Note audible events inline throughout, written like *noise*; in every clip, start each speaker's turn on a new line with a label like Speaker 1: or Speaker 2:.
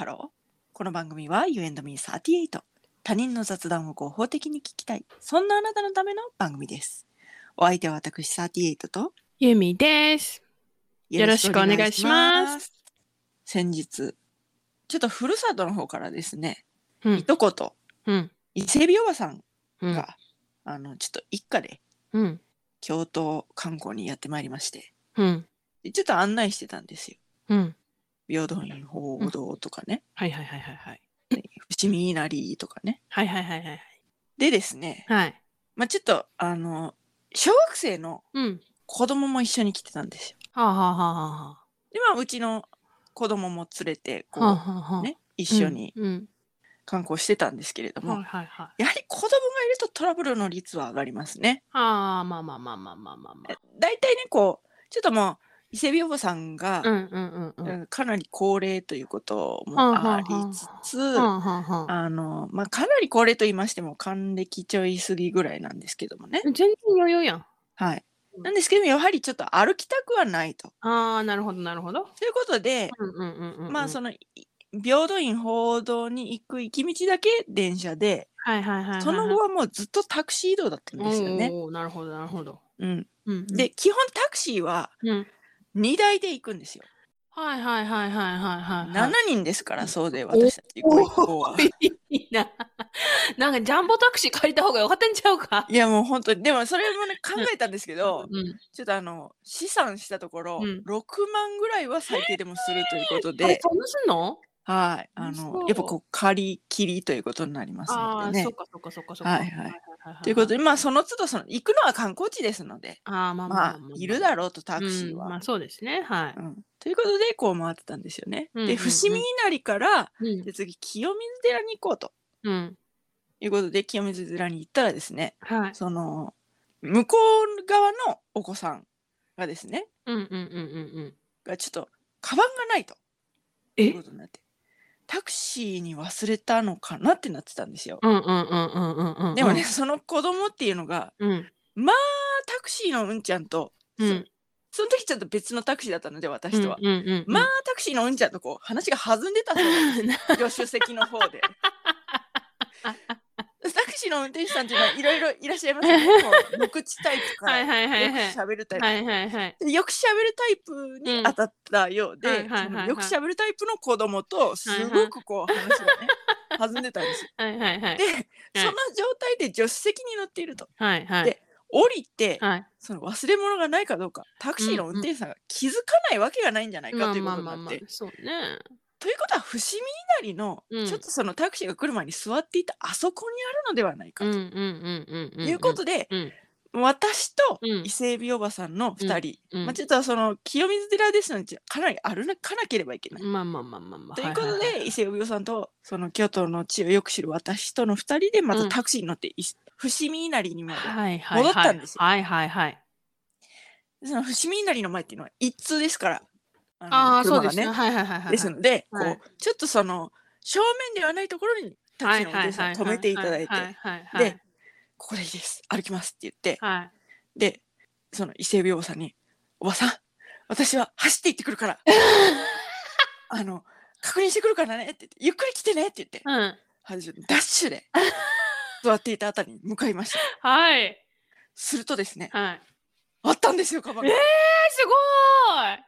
Speaker 1: ハロー。この番組は You and me38。他人の雑談を合法的に聞きたい。そんなあなたのための番組です。お相手は私38と
Speaker 2: ゆみです。よろしくお願いします。
Speaker 1: 先日、ちょっとふるさとの方からですね、
Speaker 2: うん
Speaker 1: いとこと
Speaker 2: うん。
Speaker 1: 伊勢海老おばさん
Speaker 2: うん。
Speaker 1: が、あの、ちょっと一家で
Speaker 2: うん。
Speaker 1: 京都観光にやってまいりまして、
Speaker 2: うん。
Speaker 1: でちょっと案内してたんですよ。
Speaker 2: うん。
Speaker 1: 平等院報道とかね、
Speaker 2: はいはいはいはいはい。
Speaker 1: 伏見稲荷とかね。
Speaker 2: はいはいはいはい。
Speaker 1: でですね、
Speaker 2: はい。
Speaker 1: まあちょっと、あの、小学生の
Speaker 2: うん。
Speaker 1: 子供も一緒に来てたんですよ。
Speaker 2: はあはあはあは
Speaker 1: で、まあうちの子供も連れて、こ
Speaker 2: あ。はあ
Speaker 1: う、
Speaker 2: はあはあ。
Speaker 1: ね、一緒に
Speaker 2: うん。
Speaker 1: 観光してたんですけれども、
Speaker 2: はいはいはい。
Speaker 1: やはり子供がいるとトラブルの率は上がりますね。
Speaker 2: ああ、まあまあまあまあまあまあまあ。
Speaker 1: 大体ね、こう、ちょっともう、伊勢海老おばさんが、
Speaker 2: うんうんうんうん。
Speaker 1: うんかなり高齢ということも
Speaker 2: はあ
Speaker 1: りつつ、
Speaker 2: はあ
Speaker 1: の、まあ、かなり高齢と言いましても、還暦ちょい過ぎぐらいなんですけどもね。
Speaker 2: 全然余裕やん。
Speaker 1: はい。
Speaker 2: うん
Speaker 1: なんですけども、やはりちょっと歩きたくはないと。
Speaker 2: ああ、なるほどなるほど。
Speaker 1: ということで。まあ、その、い平等院報道に行く行き道だけ電車で、
Speaker 2: はいはいはいはいはい。
Speaker 1: その後はもうずっとタクシー移動だったんですよね。
Speaker 2: おーなるほどなるほど。
Speaker 1: うん。
Speaker 2: うんうん。
Speaker 1: で、基本タクシーは
Speaker 2: うん。
Speaker 1: 2台で行くんですよ。
Speaker 2: はいはいはいはいはいはい。
Speaker 1: 7人ですから、そうで私たち行は。
Speaker 2: いいな。なんかジャンボタクシー借りた方がよかったんちゃうか？
Speaker 1: いやもう本当に、でもそれもね考えたんですけど、
Speaker 2: うん。
Speaker 1: ちょっとあの、試算したところ、
Speaker 2: うん
Speaker 1: 6万ぐらいは最低でもするということ
Speaker 2: え
Speaker 1: で、
Speaker 2: そんなすんの？
Speaker 1: はい。あの、やっぱこう、借り切りということになります
Speaker 2: ああ、
Speaker 1: のでね
Speaker 2: そっ。かそっかそっかそっか。
Speaker 1: はいはいということで、まあ、その都度、その、行くのは観光地ですので、
Speaker 2: ああ、まあま
Speaker 1: まあ
Speaker 2: あまあ、
Speaker 1: いるだろうと、タクシーは。
Speaker 2: うんまあそうですね。はい。
Speaker 1: うんということで、こう回ってたんですよね。で、
Speaker 2: うんうんうん
Speaker 1: 伏見稲荷から、
Speaker 2: うん
Speaker 1: で次、清水寺に行こうと
Speaker 2: うん。
Speaker 1: いうことで、清水寺に行ったらですね、
Speaker 2: はい。
Speaker 1: その、向こう側のお子さんがですね、
Speaker 2: うんうんうんうんうん。
Speaker 1: がちょっと、カバンがないとい
Speaker 2: え
Speaker 1: うことになって、タクシーに忘れたのかなってなってたんですよ。
Speaker 2: うんうんうんうんうんうん。
Speaker 1: でもね、、その子供っていうのが、
Speaker 2: うん。
Speaker 1: タクシーのうんちゃんと、
Speaker 2: うん。
Speaker 1: そその時ちょっと別のタクシーだったので、私とは。
Speaker 2: うんうんうん。
Speaker 1: まあ、タクシーのうんちゃんとこう、話が弾んでたそうです。*laughs* 助手席の方で。タクシーの運転手さんっていうのはいろいろいらっしゃいますよね。無口タイプか
Speaker 2: はいはいはい
Speaker 1: よく
Speaker 2: はい。
Speaker 1: 喋るタイプ。
Speaker 2: はいはいはい。
Speaker 1: でよく喋るタイプに当たったようで、
Speaker 2: うんはいはいはいはい
Speaker 1: そのよく喋るタイプの子供とすごくこう話がね、弾んでたんですよ。
Speaker 2: はいはいはい。
Speaker 1: で、その状態で助手席に乗っていると。
Speaker 2: はいはい。
Speaker 1: で降りて、
Speaker 2: はい。
Speaker 1: その忘れ物がないかどうか、タクシーの運転手さんが気づかないわけがないんじゃないかということになって。
Speaker 2: そうね。
Speaker 1: ということは、伏見稲荷の、
Speaker 2: うん
Speaker 1: ちょっとそのタクシーが来る前に座っていたあそこにあるのではないかと
Speaker 2: うんうんうんうんうん。
Speaker 1: いうことで、
Speaker 2: うん。
Speaker 1: 私と
Speaker 2: うん
Speaker 1: 伊勢海老おばさんの2人、
Speaker 2: うん
Speaker 1: まあ、ちょっとその清水寺ですのでかなり歩かなければいけない。
Speaker 2: まあまあまあまあまあ。
Speaker 1: ということ
Speaker 2: ははは
Speaker 1: で伊勢海老さんとその京都の地をよく知る私との2人でまたタクシーに乗ってい伏見稲荷にまで、
Speaker 2: はいはい。
Speaker 1: 戻ったんですよ
Speaker 2: はいはいはい。
Speaker 1: その伏見稲荷の前っていうのは一通ですからあの
Speaker 2: ああ、そうですね。はいはいはいはい。
Speaker 1: ですので、
Speaker 2: はい
Speaker 1: こうちょっとその正面ではないところにタクシーの運転手さんを止めていただいて、
Speaker 2: はいはいはいはい。
Speaker 1: で、ここでいいです歩きますって言って、
Speaker 2: はい。
Speaker 1: でその伊勢海老おばさんに「おばさん私は走って行ってくるから *laughs* あの確認してくるからね」って言って「ゆっくり来てね」って言って、
Speaker 2: うん。
Speaker 1: はじダッシュで座っていたあたりに向かいました
Speaker 2: はい。
Speaker 1: するとですね
Speaker 2: はい。
Speaker 1: あったんですよカバンが
Speaker 2: えー、すごーい。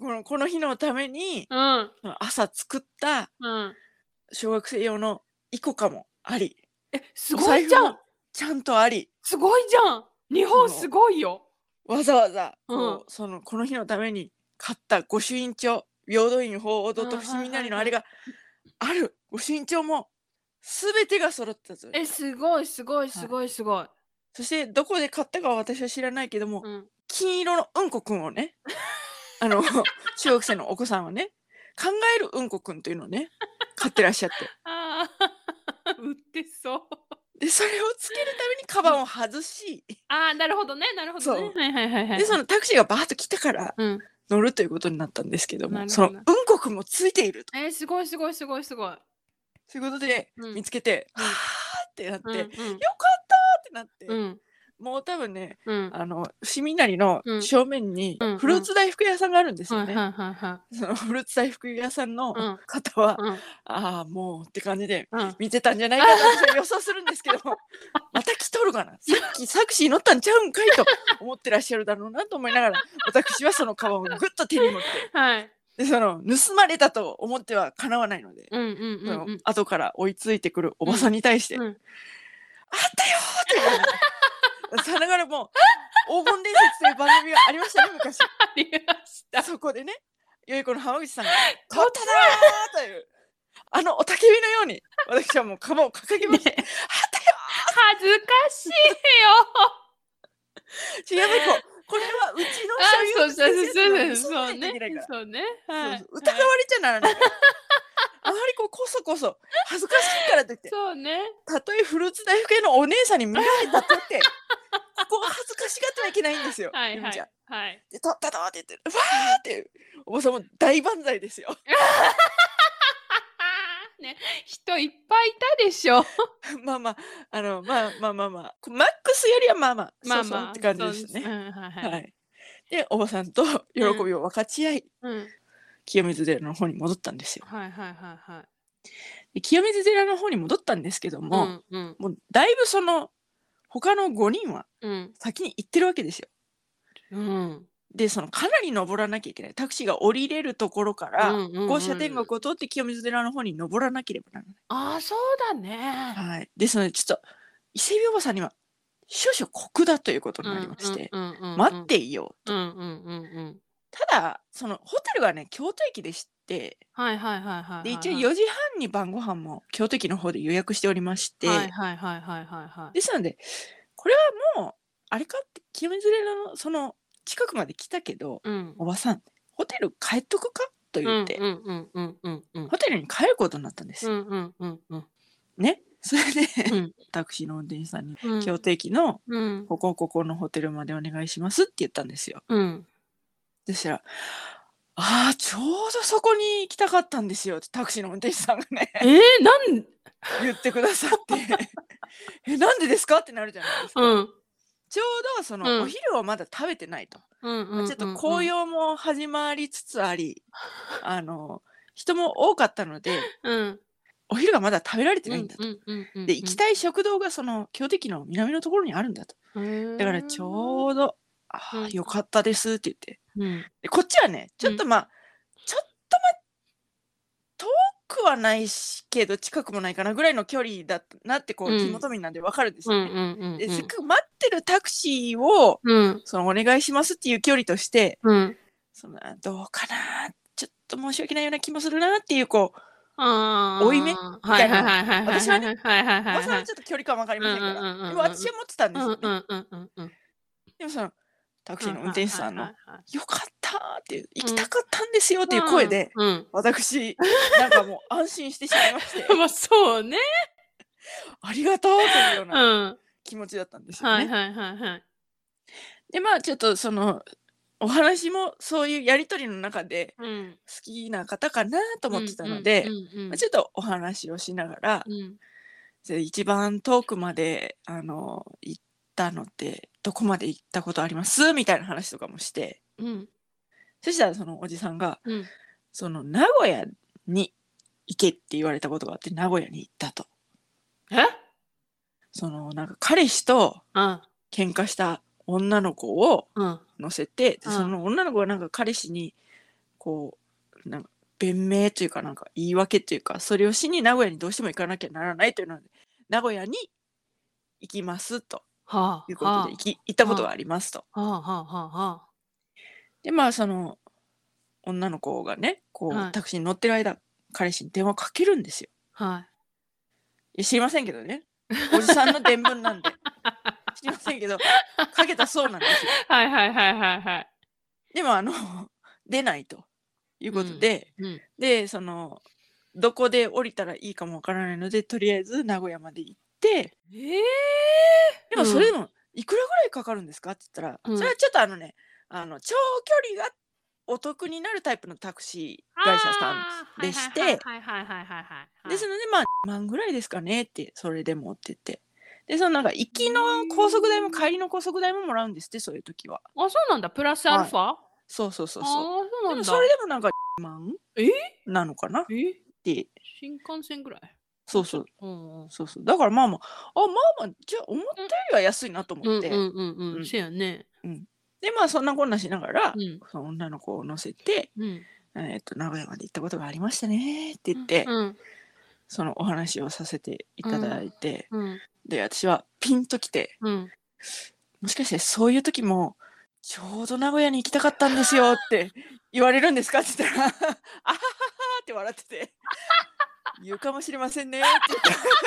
Speaker 1: このこの日のために
Speaker 2: うん。
Speaker 1: 朝作った
Speaker 2: うん。
Speaker 1: 小学生用のイコカもあり
Speaker 2: え、すごいじゃん
Speaker 1: お財布も。ちゃんとあり
Speaker 2: すごいじゃん。日本すごいよ。
Speaker 1: わざわざこう、
Speaker 2: うん
Speaker 1: そのこの日のために買った御朱印帳平等院法 odò と伏見稲荷のあれがある御朱印帳も全てが揃ってたぞ
Speaker 2: え、すごいすごいすごいすごい。
Speaker 1: そしてどこで買ったかは私は知らないけども、
Speaker 2: うん。
Speaker 1: 金色のうんこくんをねあの *laughs* 中学生のお子さんはね考えるうんこくんというのをね買ってらっしゃって
Speaker 2: ああ、*laughs* 売ってそう。
Speaker 1: でそれをつけるためにカバンを外し
Speaker 2: ああ、なるほどね、なるほどね。はいはいはいはい。
Speaker 1: でそのタクシーがバーッと来たから
Speaker 2: うん。
Speaker 1: 乗るということになったんですけど
Speaker 2: なるほど
Speaker 1: もそのうんこくんもついていると
Speaker 2: えー、すごいすごいすごいすごい。
Speaker 1: そういうことで
Speaker 2: うん
Speaker 1: 見つけて、
Speaker 2: うん
Speaker 1: はーってなって、
Speaker 2: うんうん
Speaker 1: よかったってなって、
Speaker 2: うん。
Speaker 1: もう多分ね
Speaker 2: うん。
Speaker 1: あの伏見稲荷の
Speaker 2: うん
Speaker 1: 正面に
Speaker 2: うんうん
Speaker 1: フルーツ大福屋さんがあるんですよね。
Speaker 2: はいはいはいは
Speaker 1: そのフルーツ大福屋さんの
Speaker 2: うん
Speaker 1: 方は。ああもうって感じで
Speaker 2: うん。
Speaker 1: 見てたんじゃないかなと私は予想するんですけども *laughs* また来とるかな？さっきタクシー乗ったんちゃうんかいと思ってらっしゃるだろうなと思いながら私はそのカバンをぐっと手に持って
Speaker 2: はい。
Speaker 1: でその盗まれたと思ってはかなわないので、
Speaker 2: うんうん
Speaker 1: その
Speaker 2: うんうん。
Speaker 1: 後から追いついてくるおばさんに対して「
Speaker 2: うん
Speaker 1: あったよ!」って言われてさながらもう黄金伝説という番組がありましたね昔。*laughs*
Speaker 2: ありました。
Speaker 1: そこでね、よい子の浜口さんが、取っただーという、あのおたけびのように、私はもうカバンを掲げましたよ
Speaker 2: 恥ずかしいよ。
Speaker 1: ー違うね、これはうちの
Speaker 2: あ、そう
Speaker 1: 所有
Speaker 2: そうそうそう
Speaker 1: 嘘
Speaker 2: そう。そうね。
Speaker 1: そう。疑われちゃならない。あまりこうこそこそ恥ずかしいからといって
Speaker 2: そうね。
Speaker 1: たとえフルーツ大福屋のお姉さんに見られたとってここは恥ずかしがってはいけないんですよ。
Speaker 2: はいはい。はい。
Speaker 1: で取ったぞって言ってわーっておばさんも大万歳ですよ。*laughs*
Speaker 2: ね、人いっぱいいたでしょ。*laughs*
Speaker 1: まあまああのまあまあまあまあマックスよりはまあまあ
Speaker 2: まあまあ。
Speaker 1: そうそうって感じですね。
Speaker 2: そううんはいはい。
Speaker 1: はい。でおばさんと喜びを分かち合い、
Speaker 2: うん。
Speaker 1: 清水寺の方に戻ったんですよ。
Speaker 2: はいはいはいはい。
Speaker 1: で清水寺の方に戻ったんですけども、
Speaker 2: うんうん
Speaker 1: もうだいぶその他の5人は
Speaker 2: うん
Speaker 1: 先に行ってるわけですよ。
Speaker 2: うん。
Speaker 1: でそのかなり登らなきゃいけないタクシーが降りれるところから、
Speaker 2: うんうんうん
Speaker 1: 豪舎天国を通って清水寺の方に登らなければならない。
Speaker 2: ああ、そうだね。
Speaker 1: はい、ですのでちょっと伊勢海老おばさんには少々酷だということになりまして、待っていよう
Speaker 2: うんうんうんうん。
Speaker 1: ただそのホテルがね京都駅でして
Speaker 2: はいはいはいはいはい。
Speaker 1: で一応4時半に晩ご飯も京都駅の方で予約しておりまして、
Speaker 2: はいはいはいはいはいはい。
Speaker 1: ですのでこれはもうあれかって清水寺のその近くまで来たけど
Speaker 2: うん。
Speaker 1: おばさんホテル帰っとくかと言って、ホテルに帰ることになったんです。よ、
Speaker 2: うんうんうんうん。
Speaker 1: ね。それで、
Speaker 2: うん。
Speaker 1: タクシーの運転手さんに
Speaker 2: うん。
Speaker 1: 京都駅の
Speaker 2: うん。
Speaker 1: ここここのホテルまでお願いしますって言ったんですよ。
Speaker 2: うん
Speaker 1: そしたら「ああちょうどそこに行きたかったんですよ」ってタクシーの運転手さんがね。
Speaker 2: えー、なん？
Speaker 1: 言ってくださって「*laughs* えなんでですか?」ってなるじゃないですか、
Speaker 2: うん。
Speaker 1: ちょうどその、
Speaker 2: うん。
Speaker 1: お昼をまだ食べてないと、
Speaker 2: うん
Speaker 1: まあちょっと紅葉も始まりつつあり、あの人も多かったので
Speaker 2: うん。
Speaker 1: お昼がまだ食べられてないんだと、
Speaker 2: うんうんうん
Speaker 1: で行きたい食堂がその京都駅の南のところにあるんだと。だからちょうど「あ
Speaker 2: うん。
Speaker 1: あよかったです」って言って。
Speaker 2: うん。
Speaker 1: でこっちはねちょっとまあ、ちょっとまあ遠くはないしけど近くもないかなぐらいの距離だなってこう、
Speaker 2: うん。
Speaker 1: 地元民なんでわかるんです
Speaker 2: うん
Speaker 1: よね。
Speaker 2: うんうん。
Speaker 1: でせっかく待ってるタクシーを
Speaker 2: うん。
Speaker 1: そのお願いしますっていう距離として
Speaker 2: うん。
Speaker 1: そのどうかなちょっと申し訳ないような気もするなっていうこう
Speaker 2: あー。
Speaker 1: 負い目
Speaker 2: はいはいはいはいはい
Speaker 1: 私はね
Speaker 2: はいはい
Speaker 1: おばさん
Speaker 2: は
Speaker 1: ちょっと距離感わかりませんから、私は持ってたんですよね。
Speaker 2: うんうんうんうんうん
Speaker 1: でもそのタクシーの運転手さんの
Speaker 2: はいはいはい「
Speaker 1: よかった」っていう行きたかったんですよっていう声で、
Speaker 2: うん
Speaker 1: 私なんかもう安心してしまいまして。
Speaker 2: う *laughs* んまあそうね。
Speaker 1: ありがとうというよう
Speaker 2: う
Speaker 1: なん。気持ちだったんですよね。
Speaker 2: はいはいはいはい。
Speaker 1: でまあちょっとそのお話もそういうやり取りの中で
Speaker 2: うん。
Speaker 1: 好きな方かなと思ってたので、ちょっとお話をしながら、
Speaker 2: うん。
Speaker 1: で一番遠くまであの行ったのってどこまで行ったことあります？みたいな話とかもして。
Speaker 2: うん。
Speaker 1: そしたらそのおじさんが
Speaker 2: うん
Speaker 1: その名古屋に行けって言われたことがあって名古屋に行ったと。
Speaker 2: え？
Speaker 1: そのなんか彼氏と
Speaker 2: うん。
Speaker 1: 喧嘩した女の子を
Speaker 2: うん。
Speaker 1: 乗せて、で
Speaker 2: うん。
Speaker 1: その女の子がなんか彼氏にこうなんか弁明というかなんか言い訳というかそれをしに名古屋にどうしても行かなきゃならないというので名古屋に行きますと
Speaker 2: はあ
Speaker 1: いうことで行き行ったことがありますと。
Speaker 2: はあ。はあはあは
Speaker 1: でまあその女の子がねこう、
Speaker 2: はい。
Speaker 1: タクシーに乗ってる間彼氏に電話かけるんですよ。
Speaker 2: あはい。
Speaker 1: いや知りませんけどね。おじさんの伝聞なんで。*laughs* 知りませんけどかけたそうなんですよ。
Speaker 2: はいはいはいはいはい。
Speaker 1: でもあの出ないということで、
Speaker 2: うん。
Speaker 1: でそのどこで降りたらいいかもわからないのでとりあえず名古屋まで行って
Speaker 2: ええ
Speaker 1: でもそれでもいくらぐらいかかるんですか？って言ったら、
Speaker 2: うん。
Speaker 1: それはちょっとあのねあの長距離がお得になるタイプのタクシー会社さんでして
Speaker 2: はいはいはいはいはいはいはい
Speaker 1: ですのでまあ万ぐらいですかねってそれでもって言って。でそのなんか行きの高速代も帰りの高速代ももらうんですってそういう時は。
Speaker 2: あ、そうなんだ。プラスアルファ、
Speaker 1: そうそうそう
Speaker 2: ああ
Speaker 1: そう。
Speaker 2: ー、そうなんだ。
Speaker 1: でもそれでもなんか万
Speaker 2: え？
Speaker 1: なのかな？っ
Speaker 2: え
Speaker 1: て。
Speaker 2: 新幹線ぐらい？
Speaker 1: そうそう。
Speaker 2: うんうん。
Speaker 1: そうそう。だからまあまああまあまあじゃあ思ったよりは安いなと思って、
Speaker 2: うんうんうんう。
Speaker 1: うん。ん
Speaker 2: そうやね。
Speaker 1: でまあそんなこんなしながら、
Speaker 2: うん。
Speaker 1: その女の子を乗せて、
Speaker 2: うん。
Speaker 1: えー、と名古屋まで行ったことがありましたねって言って、
Speaker 2: うん。
Speaker 1: そのお話をさせていただいて、
Speaker 2: うん。
Speaker 1: で私はピンときて
Speaker 2: うん。
Speaker 1: もしかしてそういう時もちょうど名古屋に行きたかったんですよって言われるんですかって言ったら *laughs* あはははって笑ってて言うかもしれませんね。って言って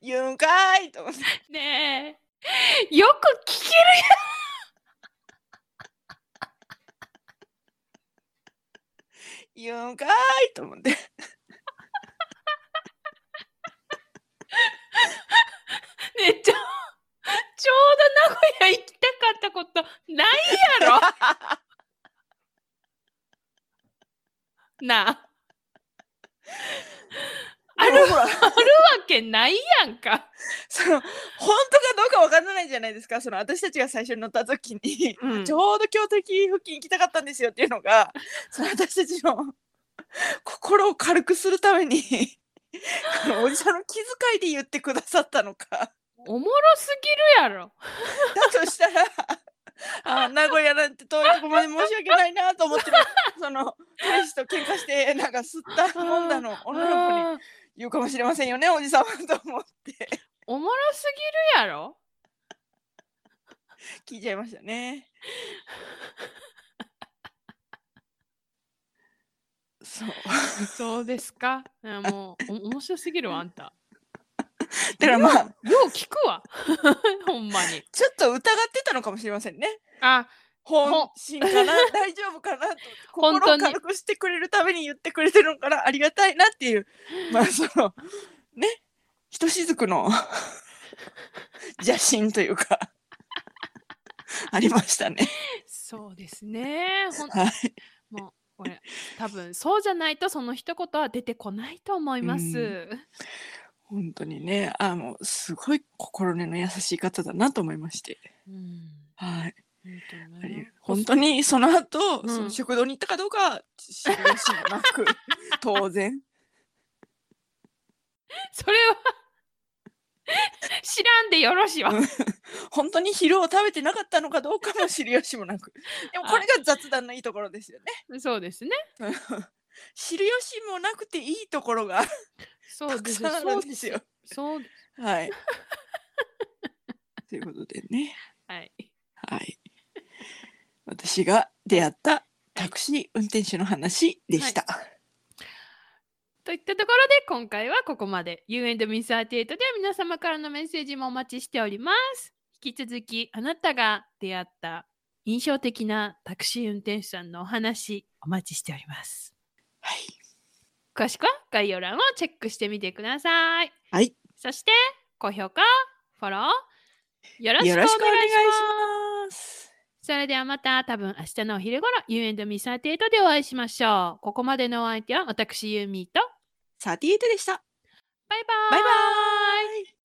Speaker 1: 言うんかーいと思って。
Speaker 2: ねえ。よく聞け
Speaker 1: 言うんかーいと思って
Speaker 2: る。ねえ、ちょ、ちょうど名古屋行きたかったことないやろなあ。ある
Speaker 1: でもほら
Speaker 2: わけないやんか。
Speaker 1: その本当かどうかわからないじゃないですか。その私たちが最初に乗った時に、
Speaker 2: うん。
Speaker 1: ちょうど京都駅付近行きたかったんですよっていうのがその私たちの *laughs* 心を軽くするためにおじさんの気遣いで言ってくださったのか。
Speaker 2: おもろすぎるやろ。
Speaker 1: だとしたらあ名古屋なんて遠いとこまで申し訳ないなと思ってるその彼氏と喧嘩してなんか吸ったもんだの。女の子に言うかもしれませんよねおじさんはと思って
Speaker 2: おもろすぎるやろ？
Speaker 1: 聞いちゃいましたね。そう。
Speaker 2: そうですか？もう、お面白すぎるわ、あんた。
Speaker 1: だからまあ、
Speaker 2: よう聞くわ。*laughs* ほんまに。
Speaker 1: ちょっと疑ってたのかもしれませんね。
Speaker 2: あ、
Speaker 1: 本心かな？大丈夫かな？と
Speaker 2: 本当に
Speaker 1: 心を軽くしてくれるために言ってくれてるのかなありがたいなっていう *laughs* まあそのね？ひとしずくの *laughs* 邪心というか *laughs* ありましたね。
Speaker 2: そうですね。ほん
Speaker 1: はい。
Speaker 2: もう、これ、多分そうじゃないと、その一言は出てこないと思います。
Speaker 1: う本当にねあもうすごい心根の優しい方だなと思いまして。
Speaker 2: うん。
Speaker 1: はい。
Speaker 2: 本当ね。
Speaker 1: 本当にその後、
Speaker 2: うん
Speaker 1: その食堂に行ったかどうかは知る由もなく当然
Speaker 2: それは知らんでよろしいわ。
Speaker 1: うん本当に昼を食べてなかったのかどうかも知る由もなくでもこれが雑談のいいところですよね
Speaker 2: そうですね。
Speaker 1: 知る由もなくていいところがたく
Speaker 2: そうです。
Speaker 1: さんあ
Speaker 2: そうんです
Speaker 1: すよ
Speaker 2: そうです。
Speaker 1: はいということでね
Speaker 2: はい。
Speaker 1: はい私が出会ったタクシー運転手の話でした、
Speaker 2: といったところで今回はここまで You and Me38 では皆様からのメッセージもお待ちしております。引き続きあなたが出会った印象的なタクシー運転手さんのお話お待ちしております。
Speaker 1: はい。
Speaker 2: 詳しくは概要欄をチェックしてみてください。
Speaker 1: はい。
Speaker 2: そして高評価フォローよろしくお
Speaker 1: よ
Speaker 2: 願いし
Speaker 1: ろしくお願いし
Speaker 2: ます
Speaker 1: ます
Speaker 2: それではまた多分明日のお昼頃 You and Me38 でお会いしましょう。ここまでのお相手は私ユーミーと。
Speaker 1: 38でした。
Speaker 2: バイバーイ。
Speaker 1: バイバーイ